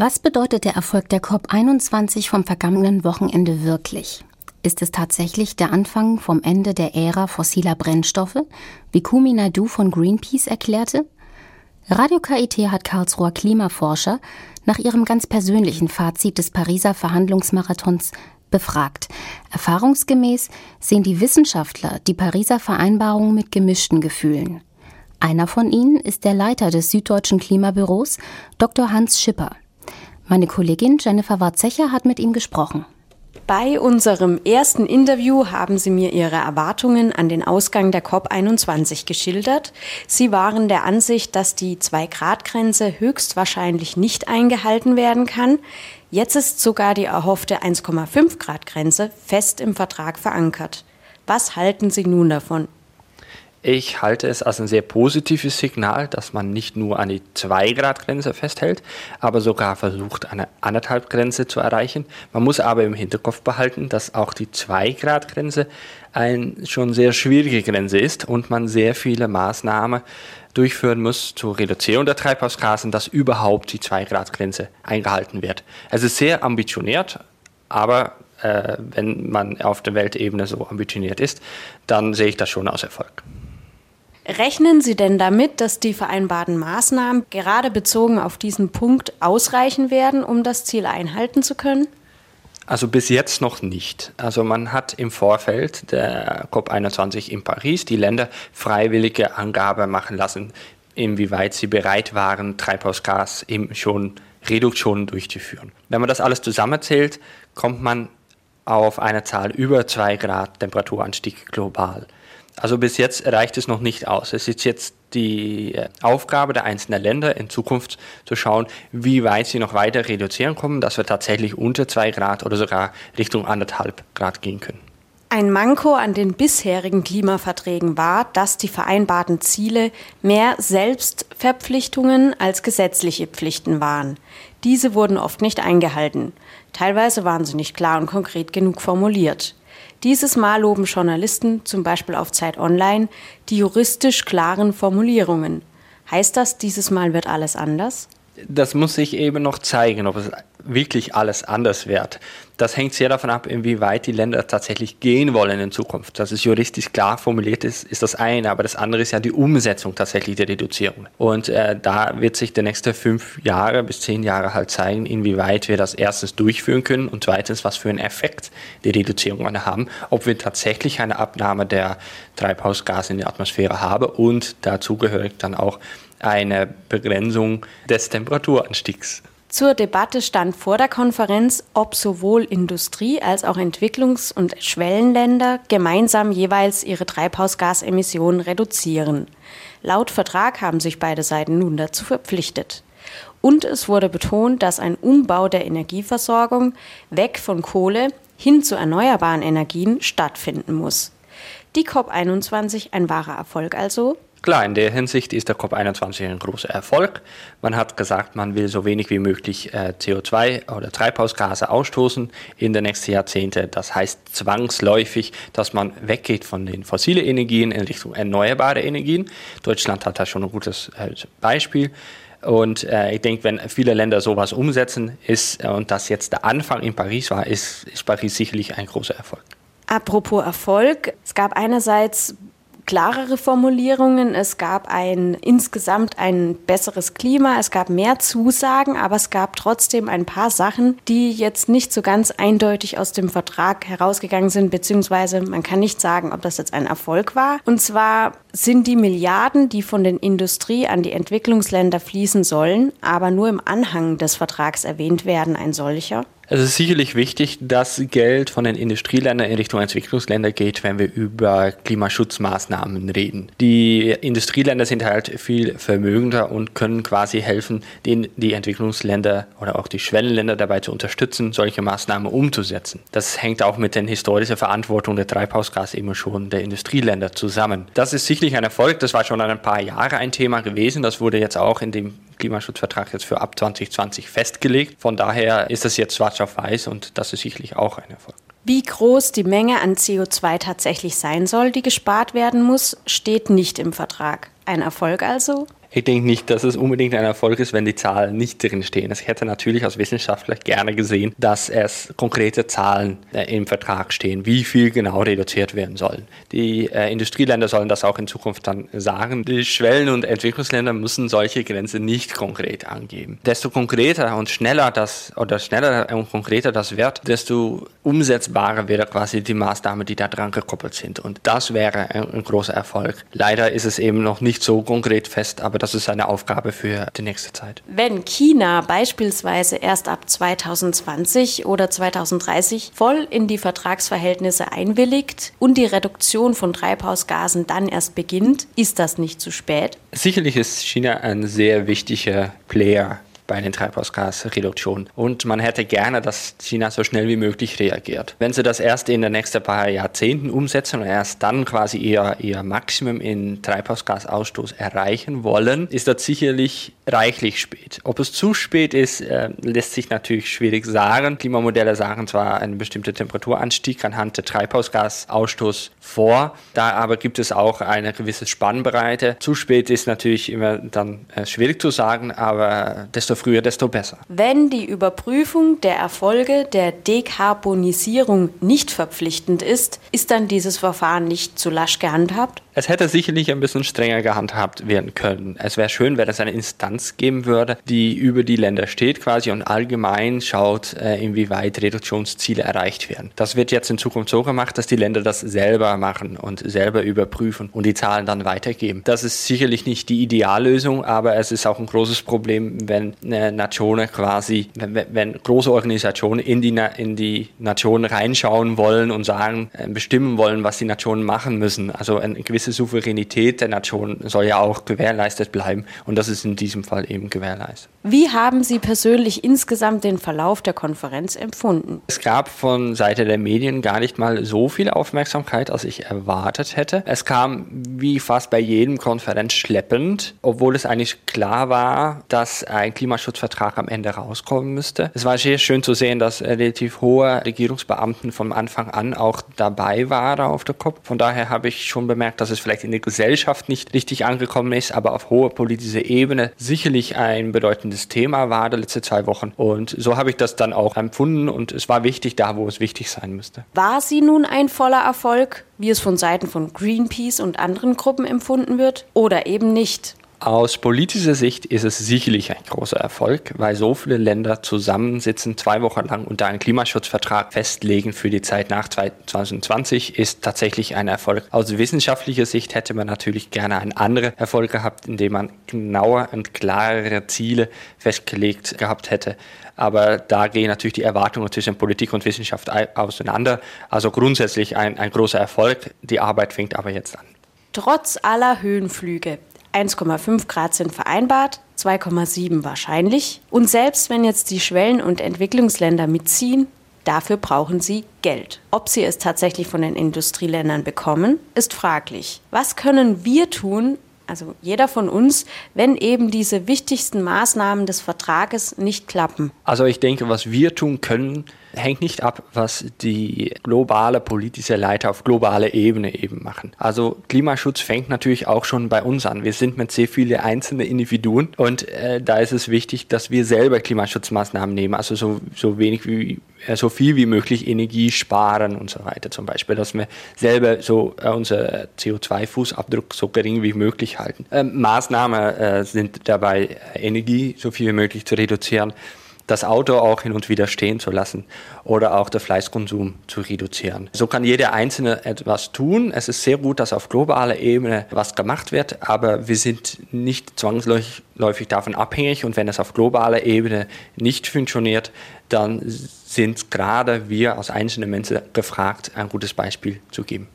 Was bedeutet der Erfolg der COP21 vom vergangenen Wochenende wirklich? Ist es tatsächlich der Anfang vom Ende der Ära fossiler Brennstoffe, wie Kumi Naidu von Greenpeace erklärte? Radio KIT hat Karlsruher Klimaforscher nach ihrem ganz persönlichen Fazit des Pariser Verhandlungsmarathons befragt. Erfahrungsgemäß sehen die Wissenschaftler die Pariser Vereinbarung mit gemischten Gefühlen. Einer von ihnen ist der Leiter des Süddeutschen Klimabüros, Dr. Hans Schipper. Meine Kollegin Jennifer Warzecher hat mit ihm gesprochen. Bei unserem ersten Interview haben Sie mir Ihre Erwartungen an den Ausgang der COP21 geschildert. Sie waren der Ansicht, dass die 2-Grad-Grenze höchstwahrscheinlich nicht eingehalten werden kann. Jetzt ist sogar die erhoffte 1,5 Grad Grenze fest im Vertrag verankert. Was halten Sie nun davon? Ich halte es als ein sehr positives Signal, dass man nicht nur an die 2-Grad-Grenze festhält, aber sogar versucht, eine 1,5-Grenze zu erreichen. Man muss aber im Hinterkopf behalten, dass auch die 2-Grad-Grenze eine schon sehr schwierige Grenze ist und man sehr viele Maßnahmen durchführen muss zur Reduzierung der Treibhausgasen, dass überhaupt die 2-Grad-Grenze eingehalten wird. Es ist sehr ambitioniert, aber äh, wenn man auf der Weltebene so ambitioniert ist, dann sehe ich das schon als Erfolg. Rechnen Sie denn damit, dass die vereinbarten Maßnahmen gerade bezogen auf diesen Punkt ausreichen werden, um das Ziel einhalten zu können? Also bis jetzt noch nicht. Also man hat im Vorfeld der COP21 in Paris die Länder freiwillige Angabe machen lassen, inwieweit sie bereit waren, Treibhausgas eben schon Reduktionen durchzuführen. Wenn man das alles zusammenzählt, kommt man auf eine Zahl über 2 Grad Temperaturanstieg global. Also bis jetzt reicht es noch nicht aus. Es ist jetzt die äh, Aufgabe der einzelnen Länder in Zukunft zu schauen, wie weit sie noch weiter reduzieren kommen, dass wir tatsächlich unter zwei Grad oder sogar Richtung anderthalb Grad gehen können. Ein Manko an den bisherigen Klimaverträgen war, dass die vereinbarten Ziele mehr Selbstverpflichtungen als gesetzliche Pflichten waren. Diese wurden oft nicht eingehalten. Teilweise waren sie nicht klar und konkret genug formuliert. Dieses Mal loben Journalisten, zum Beispiel auf Zeit Online, die juristisch klaren Formulierungen. Heißt das, dieses Mal wird alles anders? Das muss sich eben noch zeigen, ob es wirklich alles anders wird. Das hängt sehr davon ab, inwieweit die Länder tatsächlich gehen wollen in Zukunft. Dass es juristisch klar formuliert ist, ist das eine, aber das andere ist ja die Umsetzung tatsächlich der Reduzierung. Und äh, da wird sich die nächsten fünf Jahre bis zehn Jahre halt zeigen, inwieweit wir das erstens durchführen können und zweitens, was für einen Effekt die Reduzierungen haben, ob wir tatsächlich eine Abnahme der Treibhausgase in der Atmosphäre haben und dazugehörig dann auch eine Begrenzung des Temperaturanstiegs. Zur Debatte stand vor der Konferenz, ob sowohl Industrie als auch Entwicklungs- und Schwellenländer gemeinsam jeweils ihre Treibhausgasemissionen reduzieren. Laut Vertrag haben sich beide Seiten nun dazu verpflichtet. Und es wurde betont, dass ein Umbau der Energieversorgung weg von Kohle hin zu erneuerbaren Energien stattfinden muss. Die COP21 ein wahrer Erfolg also? Klar, in der Hinsicht ist der COP21 ein großer Erfolg. Man hat gesagt, man will so wenig wie möglich äh, CO2 oder Treibhausgase ausstoßen in den nächsten Jahrzehnten. Das heißt zwangsläufig, dass man weggeht von den fossilen Energien in Richtung erneuerbare Energien. Deutschland hat da schon ein gutes äh, Beispiel. Und äh, ich denke, wenn viele Länder sowas umsetzen, ist äh, und das jetzt der Anfang in Paris war, ist, ist Paris sicherlich ein großer Erfolg. Apropos Erfolg, es gab einerseits klarere Formulierungen, es gab ein insgesamt ein besseres Klima, es gab mehr Zusagen, aber es gab trotzdem ein paar Sachen, die jetzt nicht so ganz eindeutig aus dem Vertrag herausgegangen sind, beziehungsweise man kann nicht sagen, ob das jetzt ein Erfolg war. Und zwar sind die Milliarden, die von der Industrie an die Entwicklungsländer fließen sollen, aber nur im Anhang des Vertrags erwähnt werden, ein solcher. Es ist sicherlich wichtig, dass Geld von den Industrieländern in Richtung Entwicklungsländer geht, wenn wir über Klimaschutzmaßnahmen reden. Die Industrieländer sind halt viel vermögender und können quasi helfen, den, die Entwicklungsländer oder auch die Schwellenländer dabei zu unterstützen, solche Maßnahmen umzusetzen. Das hängt auch mit der historischen Verantwortung der Treibhausgasemissionen der Industrieländer zusammen. Das ist sicherlich ein Erfolg. Das war schon ein paar Jahre ein Thema gewesen. Das wurde jetzt auch in dem Klimaschutzvertrag jetzt für ab 2020 festgelegt. Von daher ist das jetzt schwarz auf weiß und das ist sicherlich auch ein Erfolg. Wie groß die Menge an CO2 tatsächlich sein soll, die gespart werden muss, steht nicht im Vertrag. Ein Erfolg also? Ich denke nicht, dass es unbedingt ein Erfolg ist, wenn die Zahlen nicht drinstehen. Ich hätte natürlich als Wissenschaftler gerne gesehen, dass es konkrete Zahlen äh, im Vertrag stehen, wie viel genau reduziert werden sollen. Die äh, Industrieländer sollen das auch in Zukunft dann sagen. Die Schwellen- und Entwicklungsländer müssen solche Grenzen nicht konkret angeben. Desto konkreter und schneller das oder schneller und konkreter das wird, desto umsetzbarer wäre quasi die Maßnahmen, die da dran gekoppelt sind. Und das wäre ein, ein großer Erfolg. Leider ist es eben noch nicht so konkret fest, aber das ist eine Aufgabe für die nächste Zeit. Wenn China beispielsweise erst ab 2020 oder 2030 voll in die Vertragsverhältnisse einwilligt und die Reduktion von Treibhausgasen dann erst beginnt, ist das nicht zu spät? Sicherlich ist China ein sehr wichtiger Player bei den Treibhausgasreduktionen. Und man hätte gerne, dass China so schnell wie möglich reagiert. Wenn sie das erst in den nächsten paar Jahrzehnten umsetzen und erst dann quasi ihr, ihr Maximum in Treibhausgasausstoß erreichen wollen, ist das sicherlich reichlich spät. Ob es zu spät ist, äh, lässt sich natürlich schwierig sagen. Klimamodelle sagen zwar einen bestimmten Temperaturanstieg anhand der Treibhausgasausstoß vor, da aber gibt es auch eine gewisse Spannbreite. Zu spät ist natürlich immer dann äh, schwierig zu sagen, aber desto früher, desto besser. Wenn die Überprüfung der Erfolge der Dekarbonisierung nicht verpflichtend ist, ist dann dieses Verfahren nicht zu lasch gehandhabt? Es hätte sicherlich ein bisschen strenger gehandhabt werden können. Es wäre schön, wenn es eine Instanz geben würde, die über die Länder steht quasi und allgemein schaut, äh, inwieweit Reduktionsziele erreicht werden. Das wird jetzt in Zukunft so gemacht, dass die Länder das selber machen und selber überprüfen und die Zahlen dann weitergeben. Das ist sicherlich nicht die Ideallösung, aber es ist auch ein großes Problem, wenn Nationen quasi, wenn, wenn große Organisationen in die, in die Nationen reinschauen wollen und sagen, äh, bestimmen wollen, was die Nationen machen müssen. Also ein gewisses gewisse Souveränität der Nation soll ja auch gewährleistet bleiben und das ist in diesem Fall eben gewährleistet. Wie haben Sie persönlich insgesamt den Verlauf der Konferenz empfunden? Es gab von Seite der Medien gar nicht mal so viel Aufmerksamkeit, als ich erwartet hätte. Es kam wie fast bei jedem Konferenz schleppend, obwohl es eigentlich klar war, dass ein Klimaschutzvertrag am Ende rauskommen müsste. Es war sehr schön zu sehen, dass relativ hohe Regierungsbeamten von Anfang an auch dabei waren auf der COP. Von daher habe ich schon bemerkt, dass es vielleicht in der Gesellschaft nicht richtig angekommen ist, aber auf hoher politischer Ebene sicherlich ein bedeutendes Thema war der letzte zwei Wochen. Und so habe ich das dann auch empfunden und es war wichtig da, wo es wichtig sein müsste. War sie nun ein voller Erfolg, wie es von Seiten von Greenpeace und anderen Gruppen empfunden wird, oder eben nicht? Aus politischer Sicht ist es sicherlich ein großer Erfolg, weil so viele Länder zusammensitzen, zwei Wochen lang unter einen Klimaschutzvertrag festlegen für die Zeit nach 2020, ist tatsächlich ein Erfolg. Aus wissenschaftlicher Sicht hätte man natürlich gerne einen anderen Erfolg gehabt, indem man genauer und klarere Ziele festgelegt gehabt hätte. Aber da gehen natürlich die Erwartungen zwischen Politik und Wissenschaft auseinander. Also grundsätzlich ein, ein großer Erfolg. Die Arbeit fängt aber jetzt an. Trotz aller Höhenflüge 1,5 Grad sind vereinbart, 2,7 wahrscheinlich. Und selbst wenn jetzt die Schwellen- und Entwicklungsländer mitziehen, dafür brauchen sie Geld. Ob sie es tatsächlich von den Industrieländern bekommen, ist fraglich. Was können wir tun, also jeder von uns, wenn eben diese wichtigsten Maßnahmen des Vertrages nicht klappen? Also ich denke, was wir tun können, hängt nicht ab, was die globale politische Leiter auf globaler Ebene eben machen. Also Klimaschutz fängt natürlich auch schon bei uns an. Wir sind mit sehr vielen einzelnen Individuen und äh, da ist es wichtig, dass wir selber Klimaschutzmaßnahmen nehmen, also so, so wenig wie äh, so viel wie möglich Energie sparen und so weiter zum Beispiel, dass wir selber so äh, unser CO2-Fußabdruck so gering wie möglich halten. Ähm, Maßnahmen äh, sind dabei, Energie so viel wie möglich zu reduzieren das Auto auch hin und wieder stehen zu lassen oder auch den Fleischkonsum zu reduzieren. So kann jeder Einzelne etwas tun. Es ist sehr gut, dass auf globaler Ebene was gemacht wird, aber wir sind nicht zwangsläufig davon abhängig und wenn es auf globaler Ebene nicht funktioniert, dann sind gerade wir als einzelne Menschen gefragt, ein gutes Beispiel zu geben.